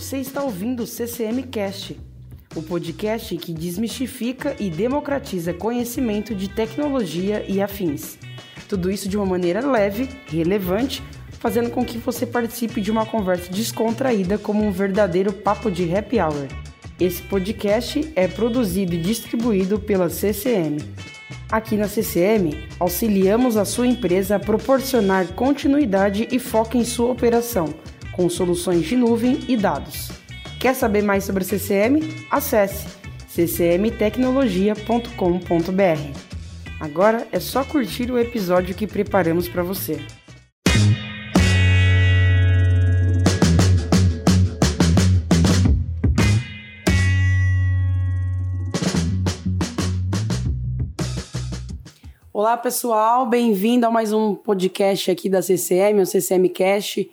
Você está ouvindo o CCM Cast, o podcast que desmistifica e democratiza conhecimento de tecnologia e afins. Tudo isso de uma maneira leve, relevante, fazendo com que você participe de uma conversa descontraída como um verdadeiro papo de happy hour. Esse podcast é produzido e distribuído pela CCM. Aqui na CCM, auxiliamos a sua empresa a proporcionar continuidade e foco em sua operação, com soluções de nuvem e dados. Quer saber mais sobre CCM? Acesse ccmtecnologia.com.br. Agora é só curtir o episódio que preparamos para você. Olá pessoal, bem-vindo a mais um podcast aqui da CCM, o CCM Cast.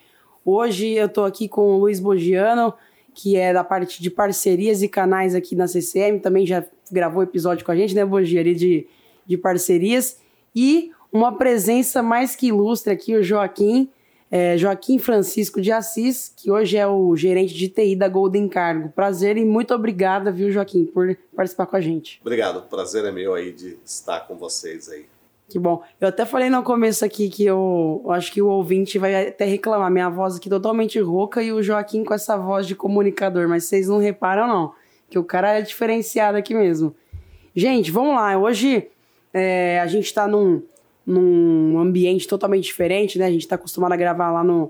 Hoje eu estou aqui com o Luiz Bogiano, que é da parte de parcerias e canais aqui na CCM, também já gravou episódio com a gente, né, Bogi, ali de, de parcerias. E uma presença mais que ilustre aqui, o Joaquim, é, Joaquim Francisco de Assis, que hoje é o gerente de TI da Golden Cargo. Prazer e muito obrigada, viu, Joaquim, por participar com a gente. Obrigado, o prazer é meu aí de estar com vocês aí. Que bom. Eu até falei no começo aqui que eu, eu, acho que o ouvinte vai até reclamar. Minha voz aqui totalmente rouca e o Joaquim com essa voz de comunicador, mas vocês não reparam, não. Que o cara é diferenciado aqui mesmo. Gente, vamos lá. Hoje é, a gente está num, num ambiente totalmente diferente, né? A gente está acostumado a gravar lá no,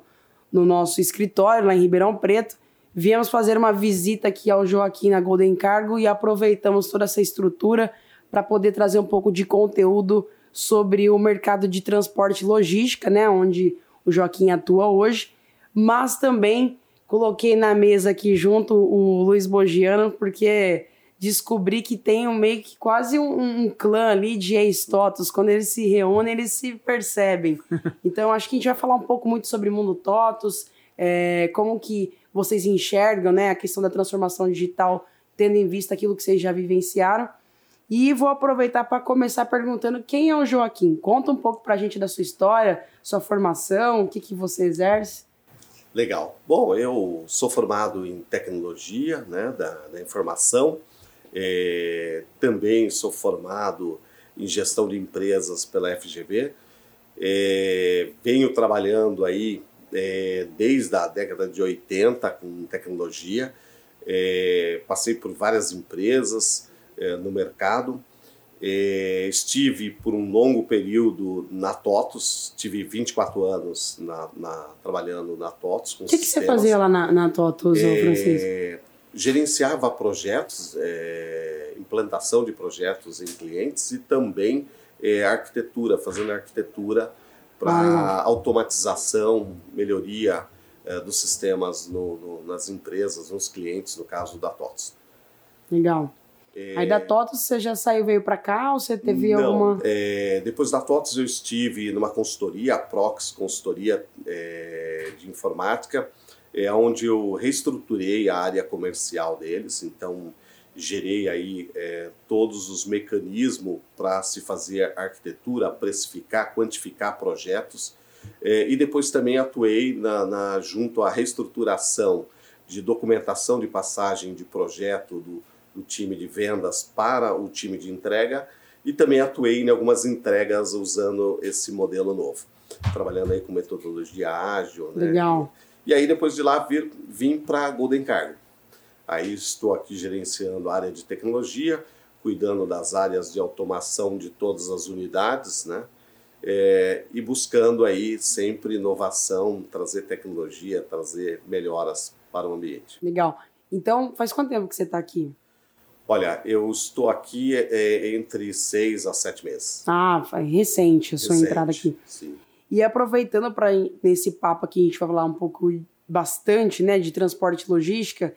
no nosso escritório, lá em Ribeirão Preto. Viemos fazer uma visita aqui ao Joaquim na Golden Cargo e aproveitamos toda essa estrutura para poder trazer um pouco de conteúdo sobre o mercado de transporte e logística, né, onde o Joaquim atua hoje, mas também coloquei na mesa aqui junto o Luiz Bogiano, porque descobri que tem um meio que quase um, um clã ali de ex-totos. Quando eles se reúnem, eles se percebem. Então, acho que a gente vai falar um pouco muito sobre o mundo totos, é, como que vocês enxergam né, a questão da transformação digital, tendo em vista aquilo que vocês já vivenciaram. E vou aproveitar para começar perguntando quem é o Joaquim. Conta um pouco para a gente da sua história, sua formação, o que, que você exerce. Legal. Bom, eu sou formado em tecnologia né, da, da informação, é, também sou formado em gestão de empresas pela FGV, é, venho trabalhando aí é, desde a década de 80 com tecnologia, é, passei por várias empresas, no mercado. É, estive por um longo período na TOTUS, tive 24 anos na, na, trabalhando na TOTUS. O que, que, você fazia lá na, na TOTUS, é, Francisco? Gerenciava projetos, é, implantação de projetos em clientes e também é, arquitetura, fazendo arquitetura para ah, automatização, melhoria dos sistemas no, no, nas empresas, nos clientes, no caso da TOTUS. Legal. É... Aí da TOTOS você já saiu, veio para cá ou você teve Não, alguma... É, depois da TOTOS eu estive numa consultoria, a Prox Consultoria é, de Informática, é, onde eu reestruturei a área comercial deles, então gerei aí é, todos os mecanismos para se fazer arquitetura, precificar, quantificar projetos, é, e depois também atuei na, na, junto à reestruturação de documentação de passagem de projeto do do time de vendas para o time de entrega e também atuei em algumas entregas usando esse modelo novo, trabalhando aí com metodologia ágil. Né? Legal. E aí depois de lá vir, vim para Golden Cargo. Aí estou aqui gerenciando a área de tecnologia, cuidando das áreas de automação de todas as unidades, né? É, e buscando aí sempre inovação, trazer tecnologia, trazer melhoras para o ambiente. Legal. Então, faz quanto tempo que você está aqui? Olha, eu estou aqui é, entre seis a sete meses. Ah, foi recente a sua recente, entrada aqui. Sim. E aproveitando para nesse papo aqui a gente vai falar um pouco bastante, né, de transporte e logística.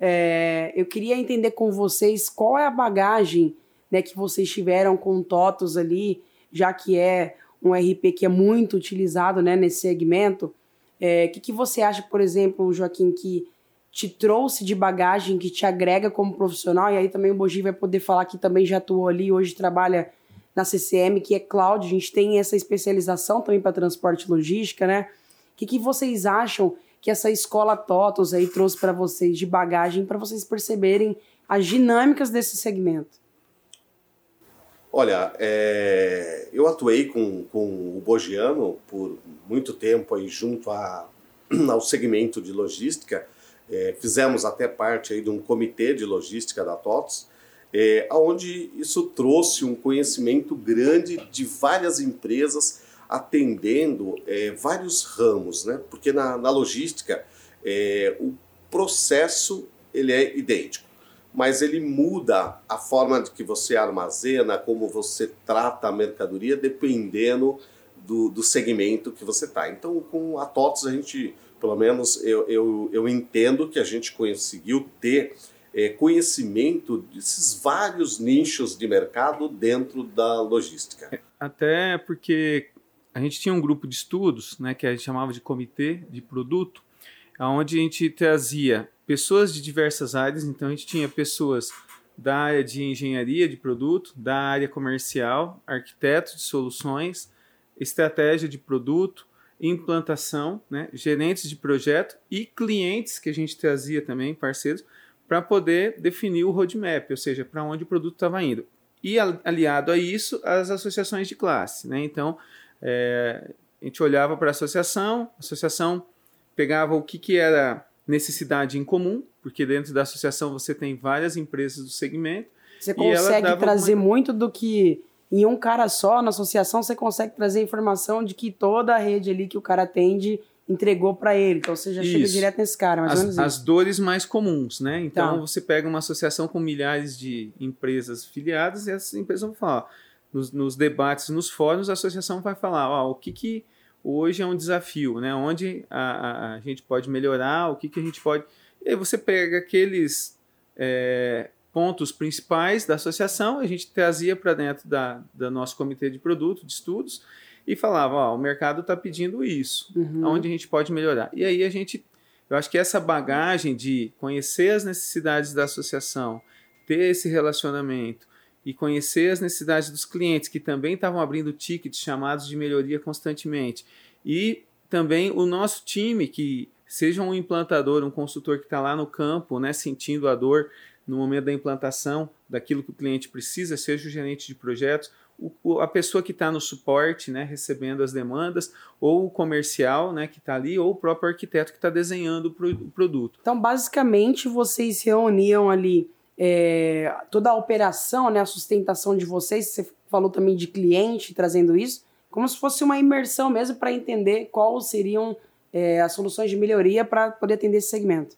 É, eu queria entender com vocês qual é a bagagem, né, que vocês tiveram com o TOTOS ali, já que é um RP que é muito utilizado, né, nesse segmento. O é, que, que você acha, por exemplo, Joaquim, que te trouxe de bagagem, que te agrega como profissional, e aí também o Bogi vai poder falar que também já atuou ali, hoje trabalha na CCM, que é cloud, a gente tem essa especialização também para transporte e logística, né? O que, que vocês acham que essa escola TOTOS aí trouxe para vocês de bagagem para vocês perceberem as dinâmicas desse segmento? Olha, é, eu atuei com, com o Bogiano por muito tempo aí junto a, ao segmento de logística. É, fizemos até parte aí de um comitê de logística da TOTOS, é, onde isso trouxe um conhecimento grande de várias empresas atendendo é, vários ramos, né? Porque na, na logística é, o processo ele é idêntico, mas ele muda a forma de que você armazena, como você trata a mercadoria, dependendo do, do segmento que você está. Então, com a TOTS, a gente, pelo menos, eu, eu, eu entendo que a gente conseguiu ter é, conhecimento desses vários nichos de mercado dentro da logística. Até porque a gente tinha um grupo de estudos, né, que a gente chamava de comitê de produto, onde a gente trazia pessoas de diversas áreas, então a gente tinha pessoas da área de engenharia de produto, da área comercial, arquitetos de soluções, estratégia de produto, implantação, né, gerentes de projeto e clientes que a gente trazia também, parceiros, para poder definir o roadmap, ou seja, para onde o produto estava indo. E aliado a isso, as associações de classe. Né? Então, é, a gente olhava para a associação, a associação pegava o que, que era necessidade em comum, porque dentro da associação você tem várias empresas do segmento. Você consegue trazer uma... muito do que em um cara só, na associação, você consegue trazer informação de que toda a rede ali que o cara atende entregou para ele. Então você já isso. chega direto nesse cara, mais as, ou menos As dores mais comuns, né? Então tá. você pega uma associação com milhares de empresas filiadas e essas empresas vão falar nos, nos, debates, nos fóruns, a associação vai falar ó, o que, que hoje é um desafio, né? onde a, a, a gente pode melhorar, o que, que a gente pode. E aí você pega aqueles é, pontos principais da associação, a gente trazia para dentro da, da nosso comitê de produto, de estudos, e falava: ó, o mercado está pedindo isso, uhum. onde a gente pode melhorar. E aí a gente. Eu acho que essa bagagem de conhecer as necessidades da associação, ter esse relacionamento, e conhecer as necessidades dos clientes que também estavam abrindo tickets chamados de melhoria constantemente. E também o nosso time, que seja um implantador, um consultor que está lá no campo, né, sentindo a dor no momento da implantação daquilo que o cliente precisa, seja o gerente de projetos, o, a pessoa que está no suporte, né, recebendo as demandas, ou o comercial né, que está ali, ou o próprio arquiteto que está desenhando o, pro, o produto. Então, basicamente, vocês reuniam ali é, toda a operação, né, a sustentação de vocês, você falou também de cliente trazendo isso, como se fosse uma imersão mesmo para entender quais seriam é, as soluções de melhoria para poder atender esse segmento.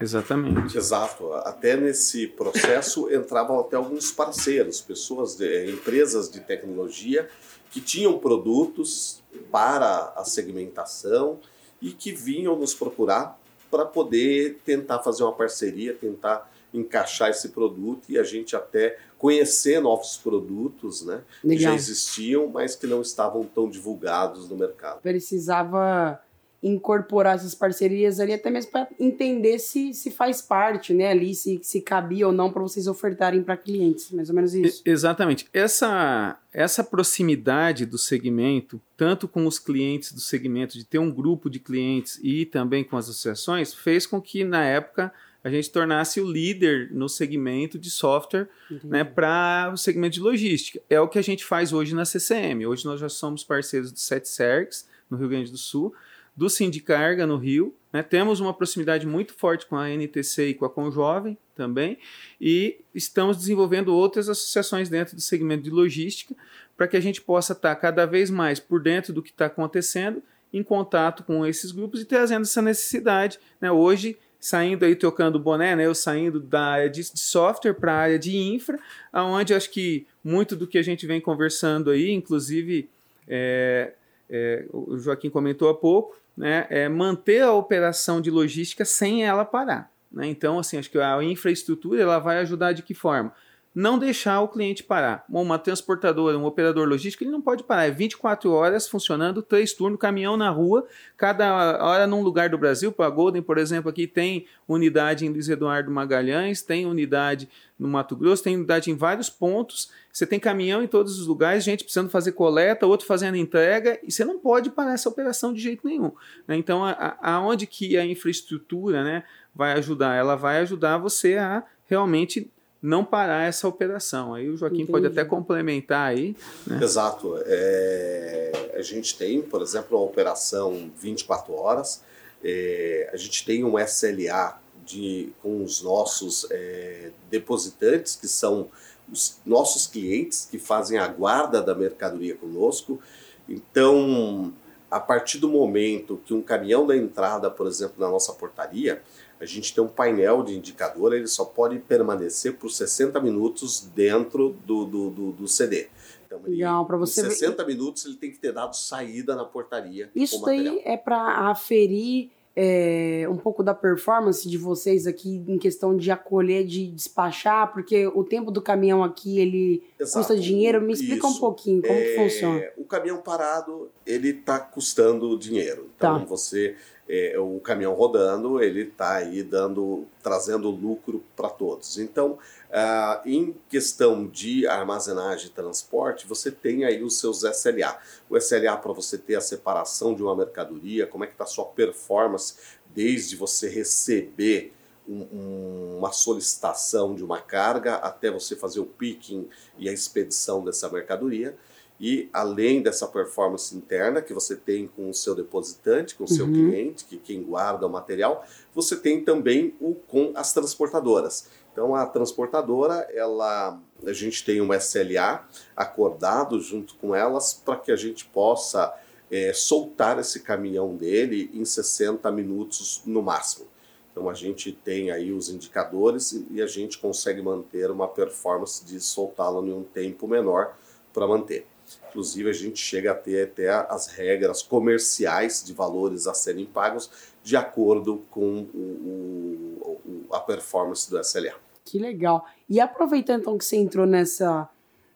Exatamente. Exato. Até nesse processo entravam até alguns parceiros, pessoas, de, é, empresas de tecnologia que tinham produtos para a segmentação e que vinham nos procurar para poder tentar fazer uma parceria, tentar encaixar esse produto e a gente até conhecer novos produtos, né? Legal. Que já existiam, mas que não estavam tão divulgados no mercado. Precisava incorporar essas parcerias ali até mesmo para entender se, se faz parte, né, ali se, se cabia ou não para vocês ofertarem para clientes, mais ou menos isso. E, exatamente. Essa essa proximidade do segmento, tanto com os clientes do segmento, de ter um grupo de clientes e também com as associações, fez com que na época a gente tornasse o líder no segmento de software né, para o segmento de logística. É o que a gente faz hoje na CCM. Hoje nós já somos parceiros do SetSerx, no Rio Grande do Sul, do Sindicarga, no Rio. Né, temos uma proximidade muito forte com a NTC e com a Conjovem também, e estamos desenvolvendo outras associações dentro do segmento de logística para que a gente possa estar cada vez mais por dentro do que está acontecendo, em contato com esses grupos e trazendo essa necessidade. Né? Hoje, saindo aí trocando boné, né? Eu saindo da área de, de software para a área de infra, aonde acho que muito do que a gente vem conversando aí, inclusive é, é, o Joaquim comentou há pouco, né? É manter a operação de logística sem ela parar. Né? Então, assim, acho que a infraestrutura ela vai ajudar de que forma? Não deixar o cliente parar. Uma transportadora, um operador logístico, ele não pode parar. É 24 horas funcionando, três turnos, caminhão na rua, cada hora num lugar do Brasil. Para a Golden, por exemplo, aqui tem unidade em Luiz Eduardo Magalhães, tem unidade no Mato Grosso, tem unidade em vários pontos. Você tem caminhão em todos os lugares, gente precisando fazer coleta, outro fazendo entrega, e você não pode parar essa operação de jeito nenhum. Né? Então, aonde que a infraestrutura né, vai ajudar? Ela vai ajudar você a realmente não parar essa operação. Aí o Joaquim Entendi. pode até complementar aí. Né? Exato. É, a gente tem, por exemplo, uma operação 24 horas, é, a gente tem um SLA de, com os nossos é, depositantes, que são os nossos clientes que fazem a guarda da mercadoria conosco. Então, a partir do momento que um caminhão da entrada, por exemplo, na nossa portaria, a gente tem um painel de indicador, ele só pode permanecer por 60 minutos dentro do, do, do, do CD. Então, Legal, para você 60 ver... minutos ele tem que ter dado saída na portaria. Isso daí é para aferir é, um pouco da performance de vocês aqui em questão de acolher, de despachar, porque o tempo do caminhão aqui ele Exato. custa dinheiro. Me explica Isso. um pouquinho como é, que funciona. O caminhão parado ele está custando dinheiro. Então tá. você é, o caminhão rodando, ele está aí dando, trazendo lucro para todos. Então, ah, em questão de armazenagem e transporte, você tem aí os seus SLA. O SLA para você ter a separação de uma mercadoria, como é que está a sua performance desde você receber um, um, uma solicitação de uma carga até você fazer o picking e a expedição dessa mercadoria. E além dessa performance interna que você tem com o seu depositante, com o seu uhum. cliente, que quem guarda o material, você tem também o com as transportadoras. Então a transportadora, ela a gente tem um SLA acordado junto com elas para que a gente possa é, soltar esse caminhão dele em 60 minutos no máximo. Então a gente tem aí os indicadores e a gente consegue manter uma performance de soltá-lo em um tempo menor para manter. Inclusive, a gente chega a ter até as regras comerciais de valores a serem pagos de acordo com o, o, a performance do SLA. Que legal. E aproveitando então que você entrou nessa,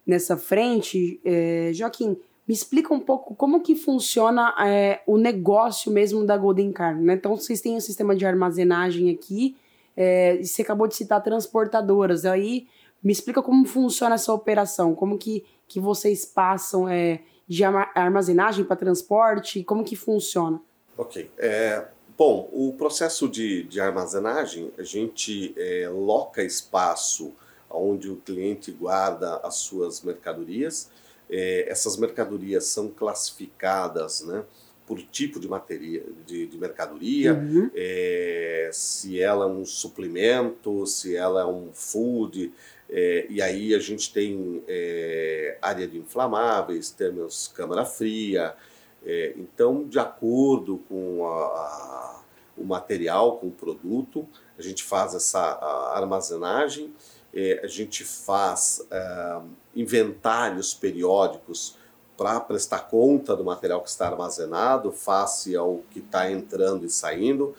nessa frente, é, Joaquim, me explica um pouco como que funciona é, o negócio mesmo da Golden Car. Né? Então, vocês têm um sistema de armazenagem aqui, é, e você acabou de citar transportadoras. Aí, me explica como funciona essa operação, como que que vocês passam é, de armazenagem para transporte? Como que funciona? Ok. É, bom, o processo de, de armazenagem, a gente é, loca espaço onde o cliente guarda as suas mercadorias. É, essas mercadorias são classificadas né, por tipo de, materia, de, de mercadoria, uhum. é, se ela é um suplemento, se ela é um food, é, e aí a gente tem é, área de inflamáveis, temos câmara fria. É, então, de acordo com a, a, o material, com o produto, a gente faz essa armazenagem, é, a gente faz é, inventários periódicos para prestar conta do material que está armazenado, face ao que está entrando e saindo.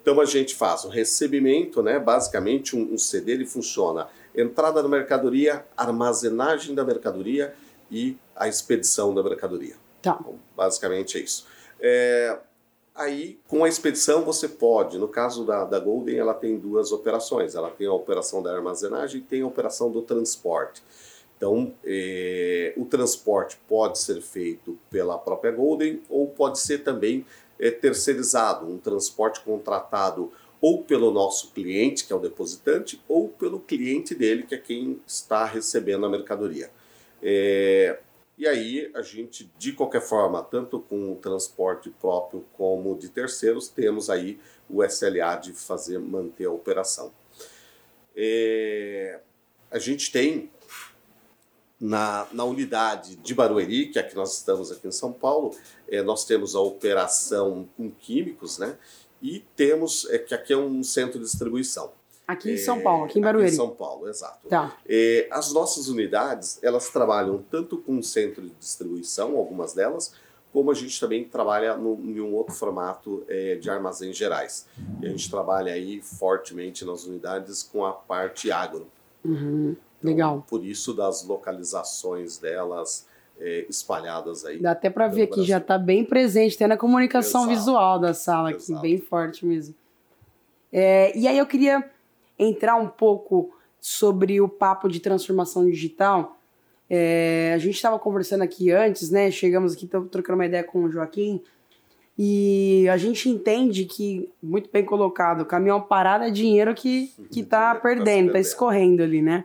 Então a gente faz o recebimento, né? basicamente um, um CD ele funciona entrada da mercadoria, armazenagem da mercadoria e a expedição da mercadoria. Tá. Então, basicamente é isso. É, aí, com a expedição, você pode, no caso da, da Golden, ela tem duas operações. Ela tem a operação da armazenagem e tem a operação do transporte. Então, é, o transporte pode ser feito pela própria Golden ou pode ser também é, terceirizado, um transporte contratado ou pelo nosso cliente, que é o depositante, ou pelo cliente dele, que é quem está recebendo a mercadoria. É, e aí a gente, de qualquer forma, tanto com o transporte próprio como de terceiros, temos aí o SLA de fazer manter a operação. É, a gente tem na, na unidade de Barueri, que é que nós estamos aqui em São Paulo, é, nós temos a operação com químicos, né? E temos, é, que aqui é um centro de distribuição. Aqui em São Paulo, aqui em Barueri. Aqui em São Paulo, exato. Tá. É, as nossas unidades, elas trabalham tanto com centro de distribuição, algumas delas, como a gente também trabalha no, em um outro formato é, de armazéns gerais. E a gente trabalha aí fortemente nas unidades com a parte agro. Uhum. Então, Legal. Por isso das localizações delas é, espalhadas aí. Dá até para ver aqui, Brasil. já está bem presente, até na comunicação Exato. visual da sala aqui, Exato. bem forte mesmo. É, e aí eu queria entrar um pouco sobre o papo de transformação digital. É, a gente estava conversando aqui antes, né? Chegamos aqui, trocando uma ideia com o Joaquim. E a gente entende que, muito bem colocado, caminhão parado é dinheiro que, que tá que tá perdendo, tá escorrendo ali, né?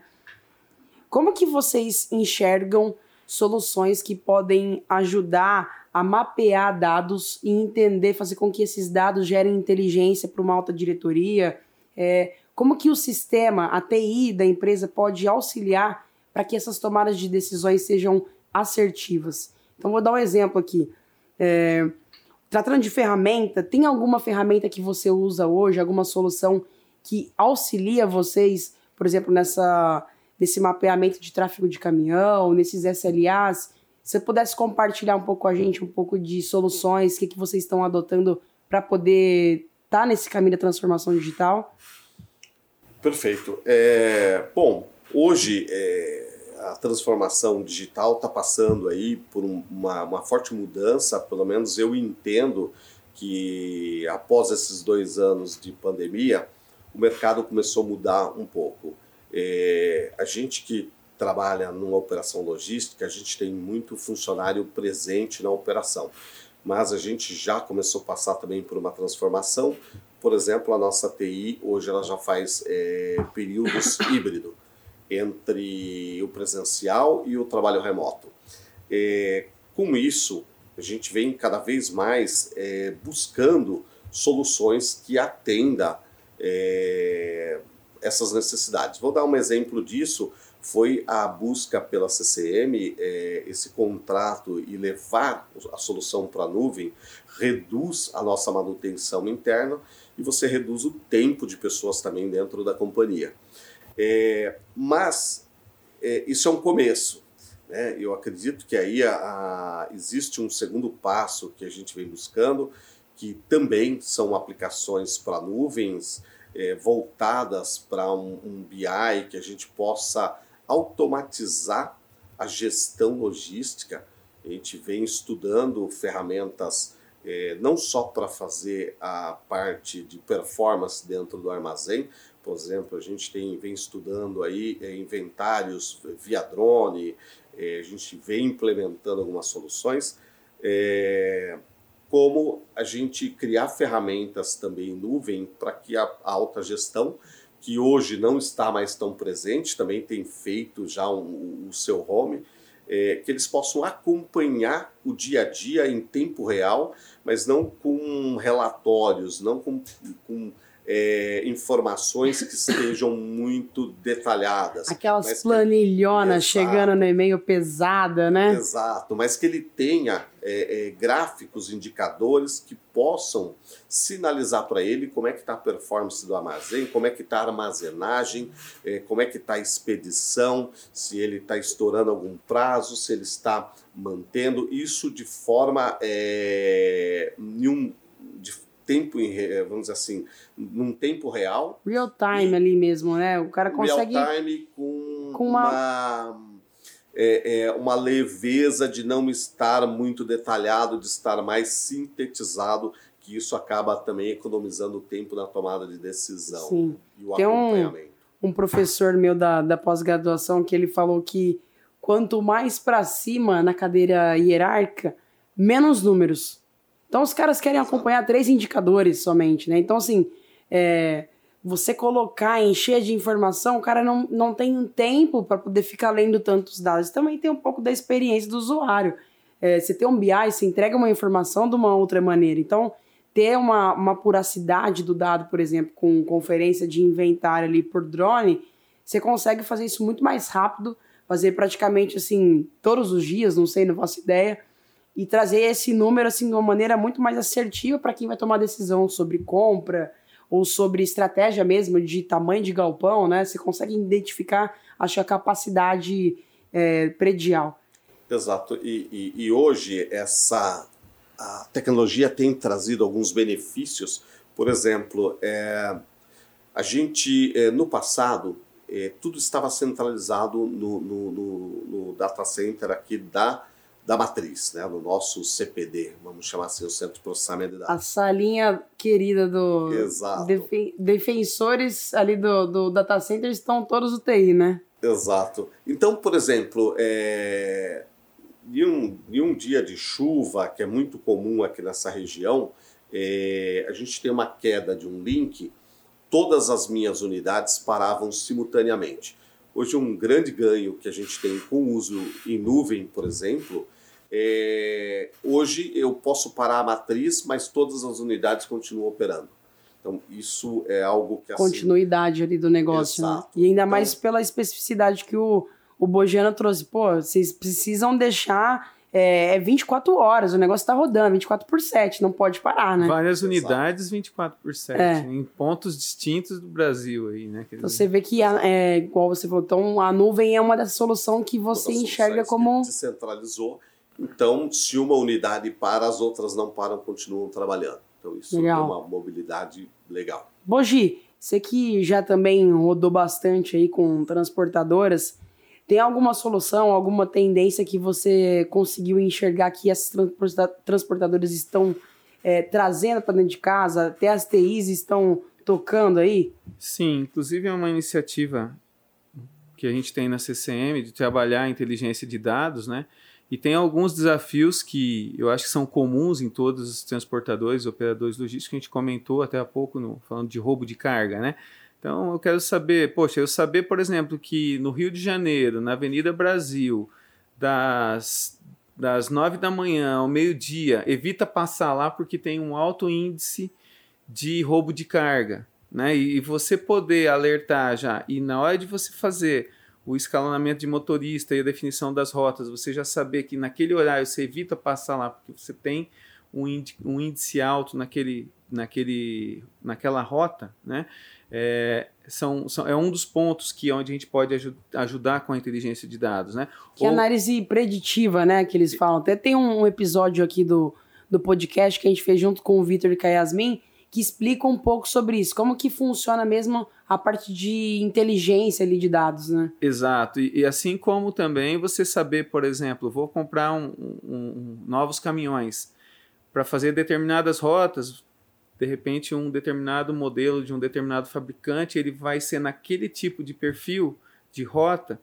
Como que vocês enxergam soluções que podem ajudar a mapear dados e entender, fazer com que esses dados gerem inteligência para uma alta diretoria? É, como que o sistema, a TI da empresa pode auxiliar para que essas tomadas de decisões sejam assertivas? Então, vou dar um exemplo aqui. É, tratando de ferramenta, tem alguma ferramenta que você usa hoje, alguma solução que auxilia vocês, por exemplo, nessa, nesse mapeamento de tráfego de caminhão, nesses SLAs? Se você pudesse compartilhar um pouco com a gente, um pouco de soluções, o que, que vocês estão adotando para poder estar nesse caminho da transformação digital? Perfeito. É, bom, hoje é, a transformação digital está passando aí por um- uma, uma forte mudança, pelo menos eu entendo que após esses dois anos de pandemia, o mercado começou a mudar um pouco. É, a gente que trabalha numa operação logística, a gente tem muito funcionário presente na operação, mas a gente já começou a passar também por uma transformação. Por exemplo, a nossa TI hoje ela já faz é, períodos híbrido entre o presencial e o trabalho remoto. É, com isso, a gente vem cada vez mais é, buscando soluções que atenda é, essas necessidades. Vou dar um exemplo disso. Foi a busca pela CCM, é, esse contrato e levar a solução para a nuvem reduz a nossa manutenção interna e você reduz o tempo de pessoas também dentro da companhia. É, mas é, isso é um começo. Né? Eu acredito que aí a, a- existe um segundo passo que a gente vem buscando, que também são aplicações para nuvens é, voltadas para um, um BI que a gente possa automatizar a gestão logística. A gente vem estudando ferramentas é, não só para fazer a parte de performance dentro do armazém, por exemplo, a gente tem, vem estudando aí é, inventários via drone, é, a gente vem implementando algumas soluções, é, como a gente criar ferramentas também em nuvem para que a, alta gestão, que hoje não está mais tão presente, também tem feito já um- o seu home, é, que eles possam acompanhar o dia a dia em tempo real, mas não com relatórios, não com, com é, informações que estejam muito detalhadas. Aquelas mas planilhonas chegando no e-mail pesada, né? Exato, mas que ele tenha é, é, gráficos, indicadores que possam sinalizar para ele como é que está a performance do armazém, como é que está a armazenagem, é, como é que está a expedição, se ele está estourando algum prazo, se ele está mantendo isso de forma é, em um, de tempo, em re- vamos dizer assim, num tempo real, Real time ali mesmo, né? O cara consegue. real time com, com uma- uma, é, é, uma leveza de não estar muito detalhado, de estar mais sintetizado, que isso acaba também economizando tempo na tomada de decisão Sim. e o Tem um- acompanhamento. um professor meu da, da pós-graduação que ele falou que quanto mais pra cima na cadeira hierárquica, menos números. Então os caras querem acompanhar três indicadores somente, né? Então, assim, é, você colocar, encher de informação, o cara não, não tem tempo para poder ficar lendo tantos dados. Também tem um pouco da experiência do usuário. É, você tem um BI, você entrega uma informação de uma outra maneira. Então, ter uma, uma puracidade do dado, por exemplo, com conferência de inventário ali por drone, você consegue fazer isso muito mais rápido, fazer praticamente assim, todos os dias, não sei, não faço ideia, e trazer esse número assim de uma maneira muito mais assertiva para quem vai tomar decisão sobre compra ou sobre estratégia mesmo de tamanho de galpão, né? Você consegue identificar, a capacidade é, predial. Exato. E, e, e hoje essa a tecnologia tem trazido alguns benefícios. Por exemplo, é, a gente é, no passado é, tudo estava centralizado no, no, no, no, data center aqui da, da matriz, né? no nosso CPD, vamos chamar assim, o Centro de Processamento de Dados. A salinha querida do... Exato. Defen defensores ali do, do data center estão todos UTI, né? Exato. Então, por exemplo, é, em, um, em um dia de chuva, que é muito comum aqui nessa região, é, a gente tem uma queda de um link todas as minhas unidades paravam simultaneamente. Hoje, um grande ganho que a gente tem com o uso em nuvem, por exemplo, é... hoje eu posso parar a matriz, mas todas as unidades continuam operando. Então, isso é algo que. Assim... Continuidade ali do negócio. Né? E ainda então... mais pela especificidade que o, o Bojana trouxe. Pô, vocês precisam deixar é, é 24 horas, o negócio está rodando, 24 por 7, não pode parar, né? Várias unidades, 24 por 7, é. em pontos distintos do Brasil aí, né? Então você vê que, é, igual você falou, então a nuvem é uma dessas soluções que você enxerga como... Descentralizou, então se uma unidade para, as outras não param, continuam trabalhando. Então isso legal. é uma mobilidade legal. Bogi, você que já também rodou bastante aí com transportadoras, tem alguma solução, alguma tendência que você conseguiu enxergar que esses transportadores estão é, trazendo para dentro de casa? Até as TIs estão tocando aí? Sim, inclusive é uma iniciativa que a gente tem na CCM de trabalhar a inteligência de dados, né? E tem alguns desafios que eu acho que são comuns em todos os transportadores, operadores logísticos, que a gente comentou até há pouco, no, falando de roubo de carga, né? Então eu quero saber, poxa, eu saber, por exemplo, que no Rio de Janeiro, na Avenida Brasil, das, das 9 da manhã ao meio-dia, evita passar lá porque tem um alto índice de roubo de carga. Né? E, e você poder alertar já, e na hora de você fazer o escalonamento de motorista e a definição das rotas, você já saber que naquele horário você evita passar lá porque você tem um índice, um índice alto naquele, naquele, naquela rota, né? é, são, são, é um dos pontos que onde a gente pode aj ajudar com a inteligência de dados, né? Que Ou... análise preditiva, né, que eles falam. Até tem um episódio aqui do, do podcast que a gente fez junto com o Vitor e com a Yasmin, que explica um pouco sobre isso, como que funciona mesmo a parte de inteligência ali de dados, né? Exato, e, e assim como também você saber, por exemplo, vou comprar um, um, um novos caminhões para fazer determinadas rotas, de repente um determinado modelo de um determinado fabricante, ele vai ser naquele tipo de perfil de rota,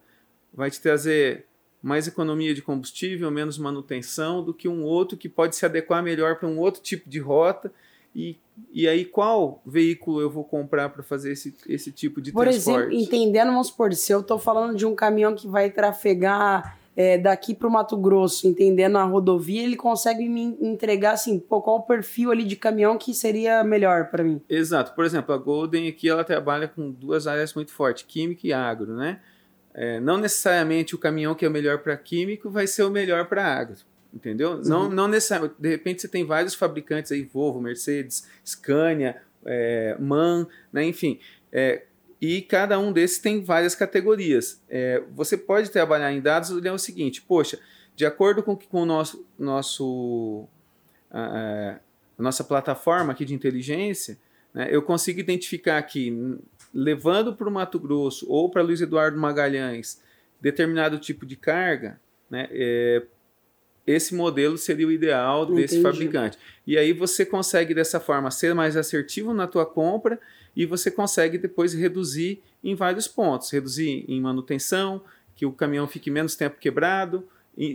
vai te trazer mais economia de combustível, menos manutenção do que um outro que pode se adequar melhor para um outro tipo de rota. E, e aí, qual veículo eu vou comprar para fazer esse, esse tipo de por transporte? Por exemplo, entendendo, vamos supor, se eu estou falando de um caminhão que vai trafegar é, daqui para o Mato Grosso, entendendo a rodovia, ele consegue me entregar assim, pô, qual o perfil ali de caminhão que seria melhor para mim? Exato. Por exemplo, a Golden aqui ela trabalha com duas áreas muito fortes, química e agro, né? É, não necessariamente o caminhão que é o melhor para químico vai ser o melhor para agro, entendeu? Uhum. Não, não necessariamente. De repente você tem vários fabricantes aí, Volvo, Mercedes, Scania, é, MAN, né? enfim. É, e cada um desses tem várias categorias. É, você pode trabalhar em dados é o seguinte: poxa, de acordo com, com o nosso, nosso a, a nossa plataforma aqui de inteligência, né, eu consigo identificar aqui, levando para o Mato Grosso ou para Luiz Eduardo Magalhães determinado tipo de carga, né, é, esse modelo seria o ideal desse Entendi. fabricante. E aí você consegue dessa forma ser mais assertivo na tua compra e você consegue depois reduzir em vários pontos, reduzir em manutenção, que o caminhão fique menos tempo quebrado,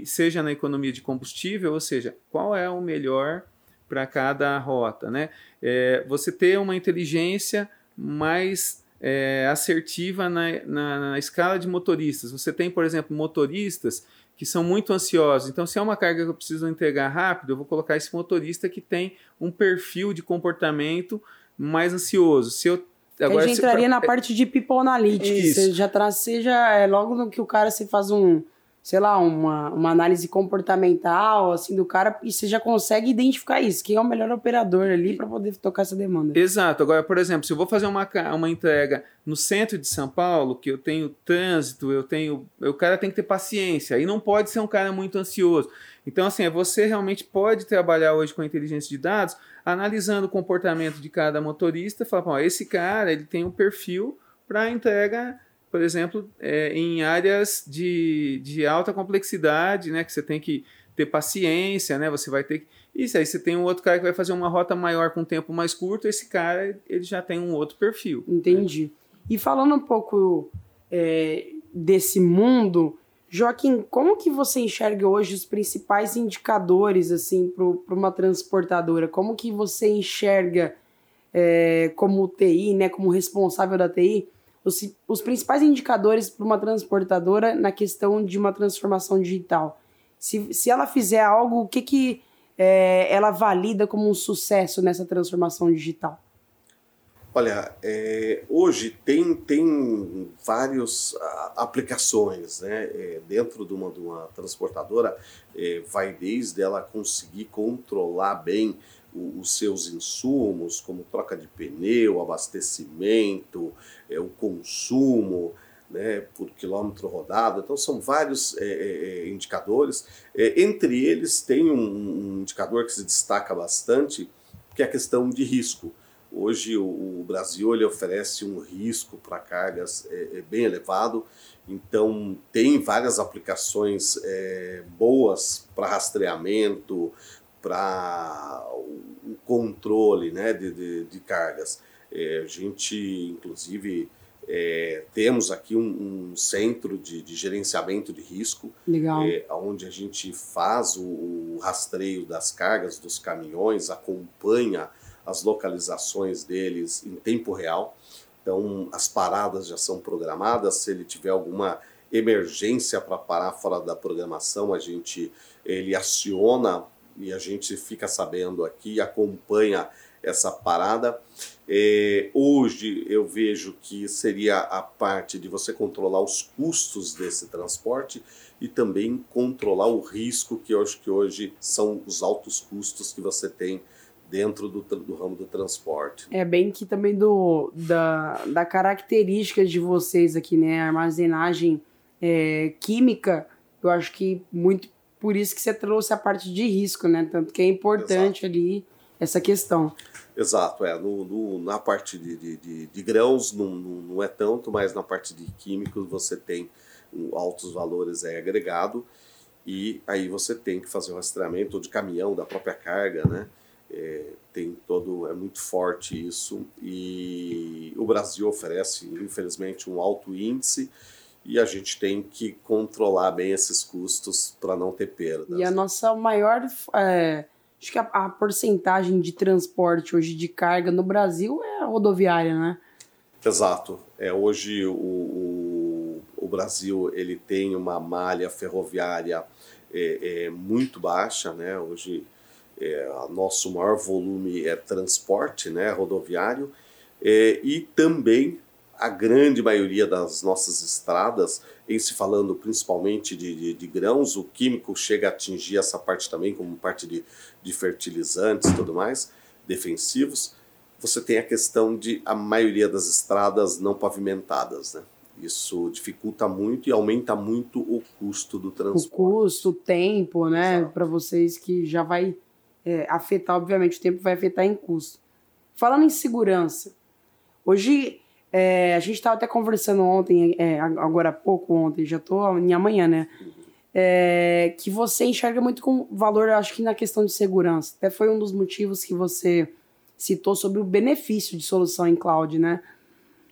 seja na economia de combustível, ou seja, qual é o melhor para cada rota, né? É, você ter uma inteligência mais é, assertiva na, na, na, escala de motoristas. Você tem, por exemplo, motoristas que são muito ansiosos. Então, se é uma carga que eu preciso entregar rápido, eu vou colocar esse motorista que tem um perfil de comportamento mais ansioso. Se eu Agora, já entraria na parte de people analytics. Você já traz, seja é, logo no que o cara se faz um, sei lá, uma, uma análise comportamental assim do cara e você já consegue identificar isso, quem é o melhor operador ali para poder tocar essa demanda. Exato. Agora, por exemplo, se eu vou fazer uma, uma entrega no centro de São Paulo, que eu tenho trânsito, eu tenho, o cara tem que ter paciência e não pode ser um cara muito ansioso. Então, assim, você realmente pode trabalhar hoje com inteligência de dados, analisando o comportamento de cada motorista, falar, esse cara ele tem um perfil para entrega por exemplo, é, em áreas de, de alta complexidade, né? Que você tem que ter paciência, né? Você vai ter que. Isso aí você tem um outro cara que vai fazer uma rota maior com um tempo mais curto, esse cara ele já tem um outro perfil. Entendi. Né? E falando um pouco é, desse mundo, Joaquim, como que você enxerga hoje os principais indicadores assim para uma transportadora? Como que você enxerga é, como TI, né, como responsável da TI, os, os principais indicadores para uma transportadora na questão de uma transformação digital? Se, se ela fizer algo, o que, que é, ela valida como um sucesso nessa transformação digital? Olha, é, hoje tem, tem várias aplicações né? É, dentro de uma, de uma transportadora, é, vai desde ela conseguir controlar bem os seus insumos, como troca de pneu, abastecimento, é, o consumo, né, por quilômetro rodado. Então, são vários é, é, indicadores. É, entre eles, tem um, um, indicador que se destaca bastante, que é a questão de risco. Hoje o, o Brasil ele oferece um risco para cargas é, é, bem elevado, então tem várias aplicações é, boas para rastreamento, para controle né, de, de, de cargas. É, a gente, inclusive, é, temos aqui um, um centro de, de, gerenciamento de risco, é, onde a gente faz o, o, rastreio das cargas dos caminhões, acompanha as localizações deles em tempo real. Então, as paradas já são programadas. Se ele tiver alguma emergência para parar fora da programação, a gente ele aciona e a gente fica sabendo aqui, acompanha essa parada. É, hoje eu vejo que seria a parte de você controlar os custos desse transporte e também controlar o risco, que eu acho que hoje são os altos custos que você tem dentro do, do ramo do transporte. É bem que também do, da, da características de vocês aqui, né? armazenagem é, química, eu acho que muito por isso que você trouxe a parte de risco, né? Tanto que é importante Exato. ali essa questão. Exato, é. No, no na parte de, de, de, de grãos não, não, não, é tanto, mas na parte de químicos você tem altos valores é agregado e aí você tem que fazer o rastreamento de caminhão da própria carga, né? É, tem todo é muito forte isso e o Brasil oferece infelizmente um alto índice e a gente tem que controlar bem esses custos para não ter perdas. E a nossa maior é, acho que a, a, porcentagem de transporte hoje de carga no Brasil é a rodoviária, né? Exato. É hoje o, o, o Brasil ele tem uma malha ferroviária é, é muito baixa, né? Hoje é, nosso maior volume é transporte né, rodoviário é, e também a grande maioria das nossas estradas, em se falando principalmente de, de, de, grãos, o químico chega a atingir essa parte também como parte de, de fertilizantes e tudo mais, defensivos, você tem a questão de a maioria das estradas não pavimentadas, né? Isso dificulta muito e aumenta muito o custo do transporte. O custo, o tempo, né? Para vocês que já vai é, afetar, obviamente, o tempo vai afetar em custo. Falando em segurança, hoje é, a gente estava até conversando ontem, é, agora há pouco ontem, já estou em amanhã, né? É, que você enxerga muito com valor, acho que na questão de segurança. Até foi um dos motivos que você citou sobre o benefício de solução em cloud, né?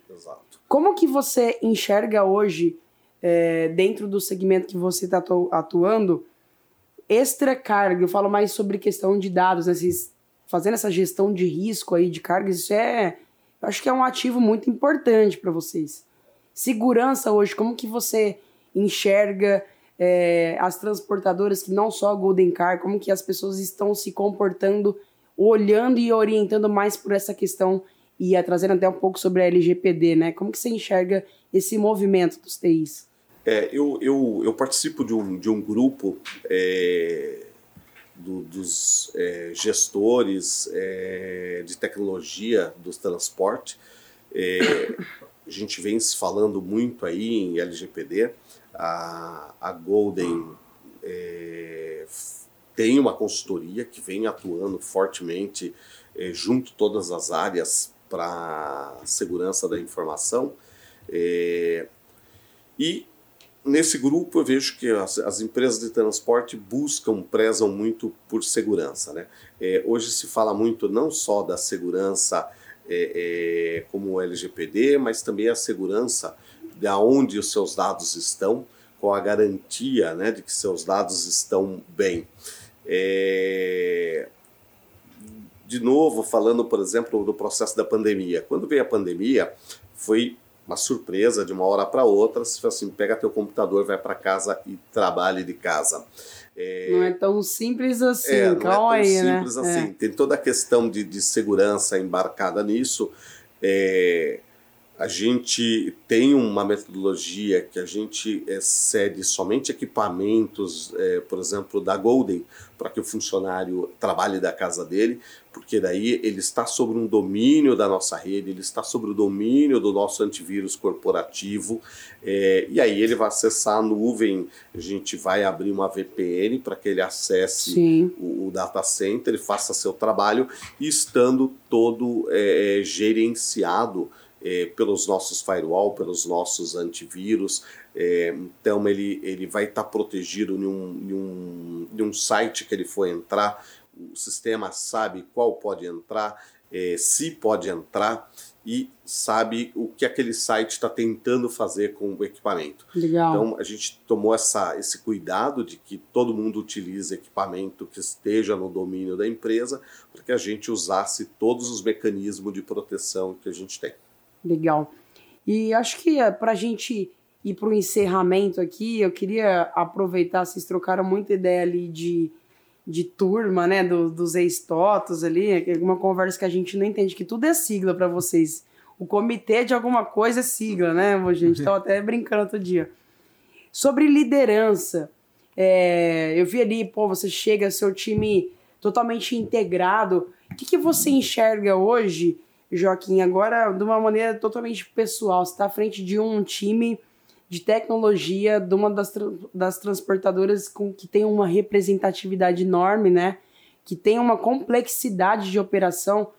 Exato. Como que você enxerga hoje, é, dentro do segmento que você está atuando, extra carga, eu falo mais sobre questão de dados, né? Vocês fazendo essa gestão de risco aí de cargas, isso é, eu acho que é um ativo muito importante para vocês. Segurança hoje, como que você enxerga é, as transportadoras que não só a Golden Car, como que as pessoas estão se comportando, olhando e orientando mais por essa questão e trazendo até um pouco sobre a LGPD, né? Como que você enxerga esse movimento dos TIs? É, eu, eu, eu participo de um, de um grupo é, do, dos é, gestores é, de tecnologia do transporte. É, a gente vem se falando muito aí em LGPD. A, a Golden é, tem uma consultoria que vem atuando fortemente junto todas as áreas para segurança da informação. É, E nesse grupo eu vejo que as, as, empresas de transporte buscam, prezam muito por segurança. Né? É, hoje se fala muito não só da segurança é, é, como o LGPD, mas também a segurança de onde os seus dados estão, com a garantia né, de que seus dados estão bem. É... De novo, falando, por exemplo, do processo da pandemia. Quando veio a pandemia, foi uma surpresa de uma hora para outra. Se assim, pega teu computador, vai para casa e trabalhe de casa. É... Não é tão simples assim, é, calma não é tão aí, né? simples né? assim. É. Tem toda a questão de, de segurança embarcada nisso. É, a gente tem uma metodologia que a gente é, cede somente equipamentos, é, por exemplo, da Golden, para que o funcionário trabalhe da casa dele, porque daí ele está sobre um domínio da nossa rede, ele está sobre o domínio do nosso antivírus corporativo, é, e aí ele vai acessar a nuvem, a gente vai abrir uma VPN para que ele acesse o, o, data center, ele faça seu trabalho, e estando todo gerenciado é, pelos nossos firewall, pelos nossos antivírus. É, então ele, ele vai estar tá protegido em um, em, um, em um site que ele for entrar, o sistema sabe qual pode entrar, é, se pode entrar e sabe o que aquele site está tentando fazer com o equipamento. Legal. Então a gente tomou essa, esse cuidado de que todo mundo utilize equipamento que esteja no domínio da empresa, para que a gente usasse todos os mecanismos de proteção que a gente tem. Legal. E acho que é, para a gente ir para o encerramento aqui, eu queria aproveitar, vocês trocaram muita ideia ali de, de turma, né, do, dos ex-totos ali, alguma conversa que a gente não entende, que tudo é sigla para vocês. O comitê de alguma coisa é sigla, né, gente? Estava até brincando outro dia. Sobre liderança, é, eu vi ali, pô, você chega, seu time totalmente integrado. O que, que você enxerga hoje Joaquim, agora de uma maneira totalmente pessoal, você está à frente de um time de tecnologia de uma das, das transportadoras com que tem uma representatividade enorme, né? Que tem uma complexidade de operação.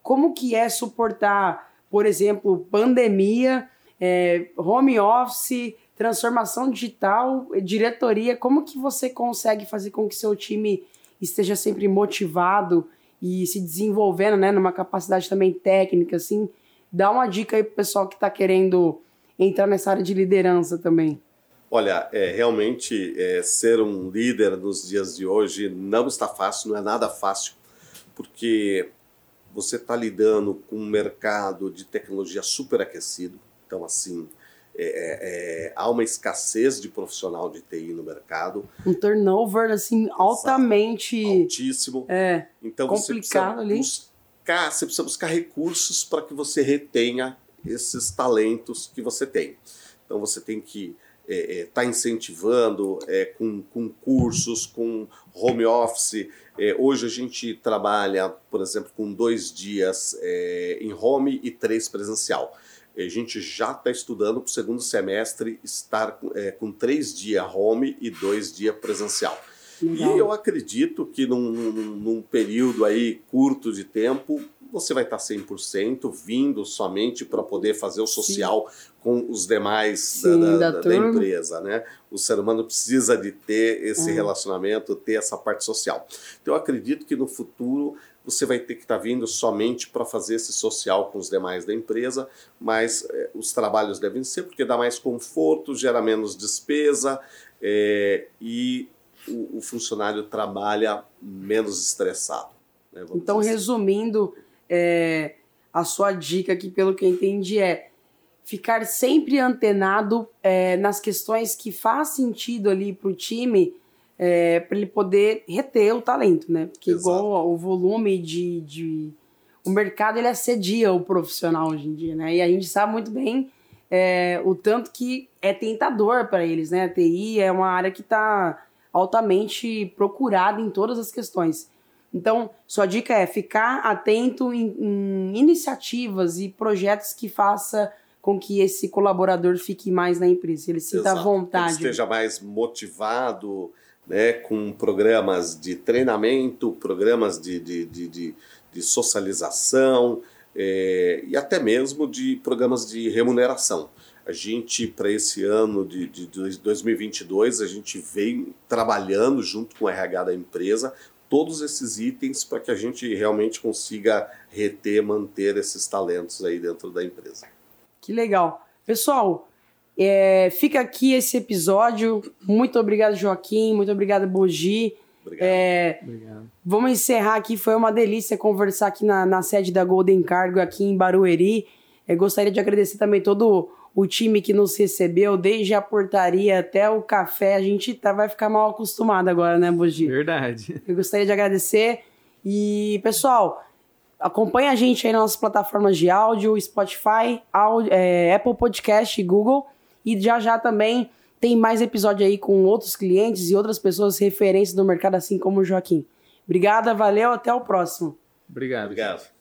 Como que é suportar, por exemplo, pandemia, é, home office, transformação digital, diretoria? Como que você consegue fazer com que seu time esteja sempre motivado e se desenvolvendo, né, numa capacidade também técnica, assim, dá uma dica aí pro pessoal que está querendo entrar nessa área de liderança também. Olha, é, realmente é, ser um líder nos dias de hoje não está fácil, não é nada fácil, porque você está lidando com um mercado de tecnologia super aquecido, então assim, é, é, é, há uma escassez de profissional de TI no mercado. Um turnover assim altamente altíssimo. É. Então complicado você ali. Buscar, você precisa buscar recursos para que você retenha esses talentos que você tem. Então você tem que estar é, é, tá incentivando é, com, com cursos, com home office. Hoje a gente trabalha, por exemplo, com dois dias em home e três presencial. A gente já está estudando para o segundo semestre estar é, com três dias home e dois dias presencial. Legal. E eu acredito que num, num, período aí curto de tempo, você vai estar 100% vindo somente para poder fazer o social Sim. com os demais Sim, da, da, da, empresa. Né? O ser humano precisa de ter esse uhum. relacionamento, ter essa parte social. Então eu acredito que no futuro você vai ter que estar tá vindo somente para fazer esse social com os demais da empresa, mas é, os trabalhos devem ser porque dá mais conforto, gera menos despesa é, e o, o, funcionário trabalha menos estressado. Né, então, assim. resumindo, é, a sua dica aqui, pelo que eu entendi, é ficar sempre antenado nas questões que faz sentido ali para o time é, para ele poder reter o talento, né? Porque Exato. igual o volume de, de, O mercado ele assedia o profissional hoje em dia, né? E a gente sabe muito bem é, o tanto que é tentador para eles, né? A TI é uma área que está altamente procurada em todas as questões. Então, sua dica é ficar atento em, em iniciativas e projetos que faça com que esse colaborador fique mais na empresa, ele sinta Exato. vontade. Ele esteja mais motivado, né, com programas de treinamento, programas de, de, de, de, de socialização é, e até mesmo de programas de remuneração. A gente, para esse ano de, de 2022, a gente vem trabalhando junto com o RH da empresa todos esses itens para que a gente realmente consiga reter, manter esses talentos aí dentro da empresa. Que legal. Pessoal, é, fica aqui esse episódio. Muito obrigado, Joaquim. Muito obrigado, Bogi. Obrigado. É, Obrigado. Vamos encerrar aqui. Foi uma delícia conversar aqui na, na sede da Golden Cargo, aqui em Barueri. Eu gostaria de agradecer também todo o time que nos recebeu, desde a portaria até o café. A gente tá, vai ficar mal acostumado agora, né, Bogi? Verdade. Eu gostaria de agradecer. E, pessoal, acompanhe a gente aí nas nossas plataformas de áudio, Spotify, áudio, é, Apple Podcast e Google. E já já também tem mais episódio aí com outros clientes e outras pessoas referências do mercado, assim como o Joaquim. Obrigada, valeu, até o próximo. Obrigado. Obrigado.